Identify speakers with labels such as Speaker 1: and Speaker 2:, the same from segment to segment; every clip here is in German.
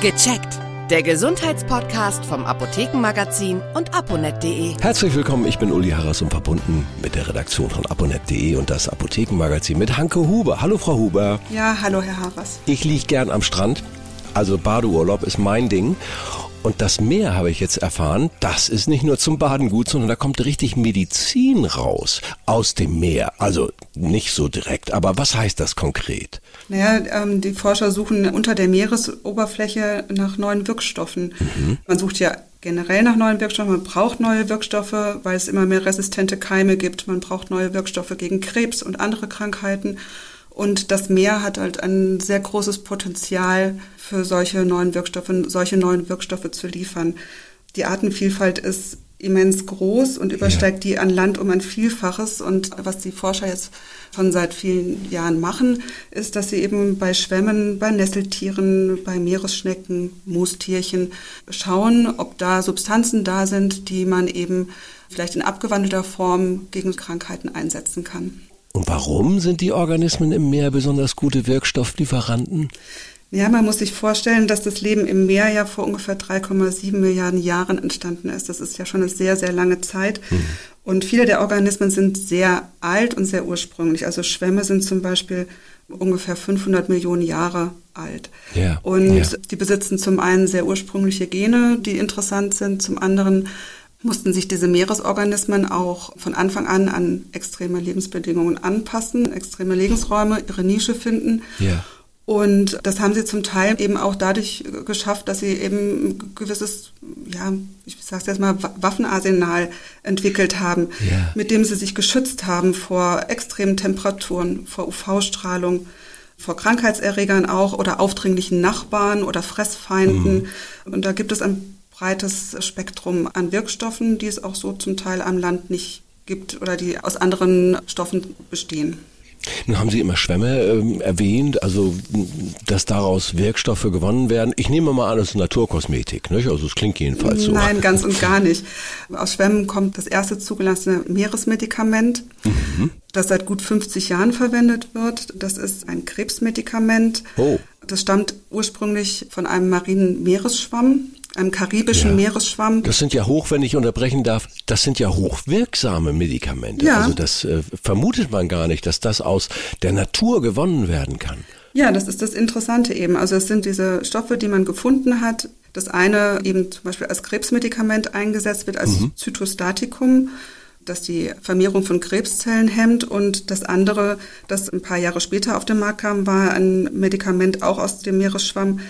Speaker 1: Gecheckt. Der Gesundheitspodcast vom Apothekenmagazin und aponet.de.
Speaker 2: Herzlich willkommen, ich bin Uli Harras und verbunden mit der Redaktion von aponet.de und das Apothekenmagazin mit Hanke Huber. Hallo Frau Huber.
Speaker 3: Ja, hallo Herr Harras.
Speaker 2: Ich liege gern am Strand, also Badeurlaub ist mein Ding. Und das Meer, habe ich jetzt erfahren, das ist nicht nur zum Baden gut, sondern da kommt richtig Medizin raus aus dem Meer. Also nicht so direkt, aber was heißt das konkret?
Speaker 3: Naja, ähm, die Forscher suchen unter der Meeresoberfläche nach neuen Wirkstoffen. Mhm. Man sucht ja generell nach neuen Wirkstoffen. Man braucht neue Wirkstoffe, weil es immer mehr resistente Keime gibt. Man braucht neue Wirkstoffe gegen Krebs und andere Krankheiten. Und das Meer hat halt ein sehr großes Potenzial für solche neuen Wirkstoffe, solche neuen Wirkstoffe zu liefern. Die Artenvielfalt ist immens groß und übersteigt ja. die an Land um ein Vielfaches. Und was die Forscher jetzt schon seit vielen Jahren machen, ist, dass sie eben bei Schwämmen, bei Nesseltieren, bei Meeresschnecken, Moostierchen schauen, ob da Substanzen da sind, die man eben vielleicht in abgewandelter Form gegen Krankheiten einsetzen kann.
Speaker 2: Und warum sind die Organismen im Meer besonders gute Wirkstofflieferanten?
Speaker 3: Ja, man muss sich vorstellen, dass das Leben im Meer ja vor ungefähr 3,7 Milliarden Jahren entstanden ist. Das ist ja schon eine sehr, sehr lange Zeit. Mhm. Und viele der Organismen sind sehr alt und sehr ursprünglich. Also Schwämme sind zum Beispiel ungefähr 500 Millionen Jahre alt. Ja, und ja. die besitzen zum einen sehr ursprüngliche Gene, die interessant sind. Zum anderen mussten sich diese Meeresorganismen auch von Anfang an an extreme Lebensbedingungen anpassen, extreme Lebensräume, ihre Nische finden. Ja. Und das haben sie zum Teil eben auch dadurch geschafft, dass sie eben ein gewisses, ja, ich sag's jetzt mal, Waffenarsenal entwickelt haben, ja. mit dem sie sich geschützt haben vor extremen Temperaturen, vor UV-Strahlung, vor Krankheitserregern auch oder aufdringlichen Nachbarn oder Fressfeinden. Mhm. Und da gibt es ein breites Spektrum an Wirkstoffen, die es auch so zum Teil am Land nicht gibt oder die aus anderen Stoffen bestehen.
Speaker 2: Nun haben Sie immer Schwämme ähm, erwähnt, also dass daraus Wirkstoffe gewonnen werden. Ich nehme mal an, das ist Naturkosmetik, nicht? Also es klingt jedenfalls so.
Speaker 3: Nein, ganz und gar nicht. Aus Schwämmen kommt das erste zugelassene Meeresmedikament, mhm. das seit gut 50 Jahren verwendet wird. Das ist ein Krebsmedikament. Oh. Das stammt ursprünglich von einem marinen Meeresschwamm einem karibischen ja. Meeresschwamm.
Speaker 2: Das sind ja hoch, wenn ich unterbrechen darf, das sind ja hochwirksame Medikamente. Ja. Also das äh, vermutet man gar nicht, dass das aus der Natur gewonnen werden kann.
Speaker 3: Ja, das ist das Interessante eben. Also es sind diese Stoffe, die man gefunden hat. Das eine eben zum Beispiel als Krebsmedikament eingesetzt wird, als mhm. Zytostatikum das die Vermehrung von Krebszellen hemmt und das andere, das ein paar Jahre später auf den Markt kam, war ein Medikament auch aus dem Meeresschwamm,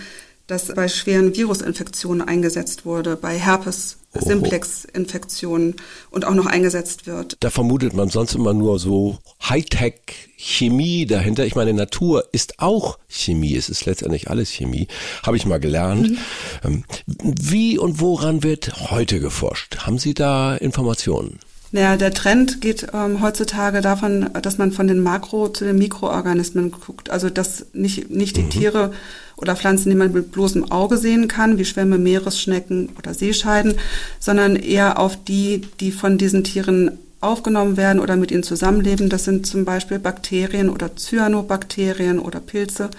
Speaker 3: das bei schweren Virusinfektionen eingesetzt wurde, bei Herpes, Simplex-Infektionen und auch noch eingesetzt wird.
Speaker 2: Da vermutet man sonst immer nur so Hightech-Chemie dahinter. Ich meine, Natur ist auch Chemie. Es ist letztendlich alles Chemie. Habe ich mal gelernt. Mhm. Ähm, wie und woran wird heute geforscht? Haben Sie da Informationen?
Speaker 3: Naja, der Trend geht ähm, heutzutage davon, dass man von den Makro- zu den Mikroorganismen guckt. Also dass nicht, nicht die mhm. Tiere oder Pflanzen, die man mit bloßem Auge sehen kann, wie Schwämme, Meeresschnecken oder Seescheiden, sondern eher auf die, die von diesen Tieren aufgenommen werden oder mit ihnen zusammenleben. Das sind zum Beispiel Bakterien oder Cyanobakterien oder Pilze.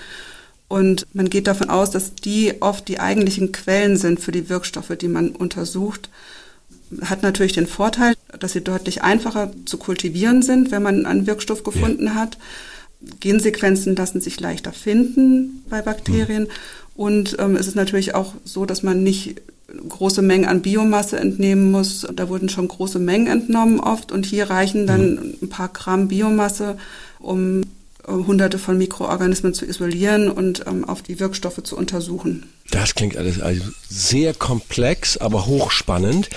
Speaker 3: Und man geht davon aus, dass die oft die eigentlichen Quellen sind für die Wirkstoffe, die man untersucht hat natürlich den Vorteil, dass sie deutlich einfacher zu kultivieren sind, wenn man einen Wirkstoff gefunden ja. hat. Gensequenzen lassen sich leichter finden bei Bakterien. Mhm. Und ähm, es ist natürlich auch so, dass man nicht große Mengen an Biomasse entnehmen muss. Da wurden schon große Mengen entnommen oft. Und hier reichen dann mhm. ein paar Gramm Biomasse, um hunderte von Mikroorganismen zu isolieren und ähm, auf die Wirkstoffe zu untersuchen.
Speaker 2: Das klingt alles also sehr komplex, aber hochspannend.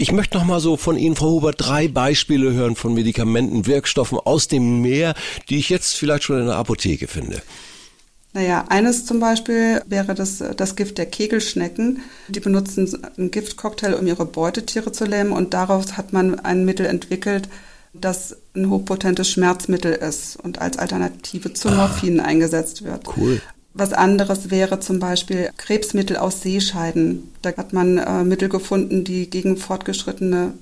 Speaker 2: Ich möchte noch mal so von Ihnen, Frau Huber, drei Beispiele hören von Medikamenten, Wirkstoffen aus dem Meer, die ich jetzt vielleicht schon in der Apotheke finde.
Speaker 3: Naja, eines zum Beispiel wäre das, das Gift der Kegelschnecken. Die benutzen einen Giftcocktail, um ihre Beutetiere zu lähmen und daraus hat man ein Mittel entwickelt, das ein hochpotentes Schmerzmittel ist und als Alternative zu Morphin ah, eingesetzt wird. Cool. Was anderes wäre zum Beispiel Krebsmittel aus Seescheiden. Da hat man äh, Mittel gefunden, die gegen fortgeschrittene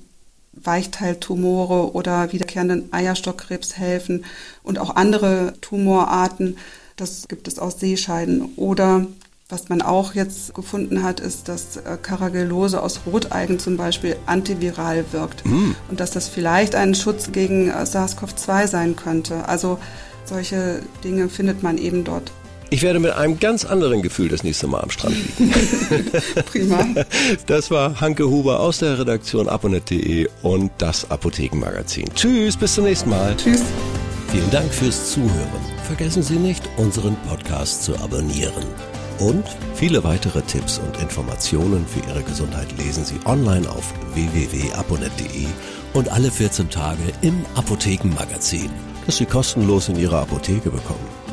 Speaker 3: Weichteiltumore oder wiederkehrenden Eierstockkrebs helfen und auch andere Tumorarten. Das gibt es aus Seescheiden. Oder Was man auch jetzt gefunden hat, ist, dass äh, Caragellose aus Roteigen zum Beispiel antiviral wirkt mm. und dass das vielleicht ein Schutz gegen äh, SARS-CoV-2 sein könnte. Also solche Dinge findet man eben dort.
Speaker 4: Ich werde mit einem ganz anderen Gefühl das nächste Mal am Strand liegen.
Speaker 3: Prima.
Speaker 4: Das war Hanke Huber aus der Redaktion aponet.de und das Apothekenmagazin. Tschüss, bis zum nächsten Mal.
Speaker 3: Tschüss.
Speaker 2: Vielen Dank fürs Zuhören. Vergessen Sie nicht, unseren Podcast zu abonnieren. Und viele weitere Tipps und Informationen für Ihre Gesundheit lesen Sie online auf www.aponet.de und alle 14 Tage im Apothekenmagazin, das Sie kostenlos in Ihrer Apotheke bekommen.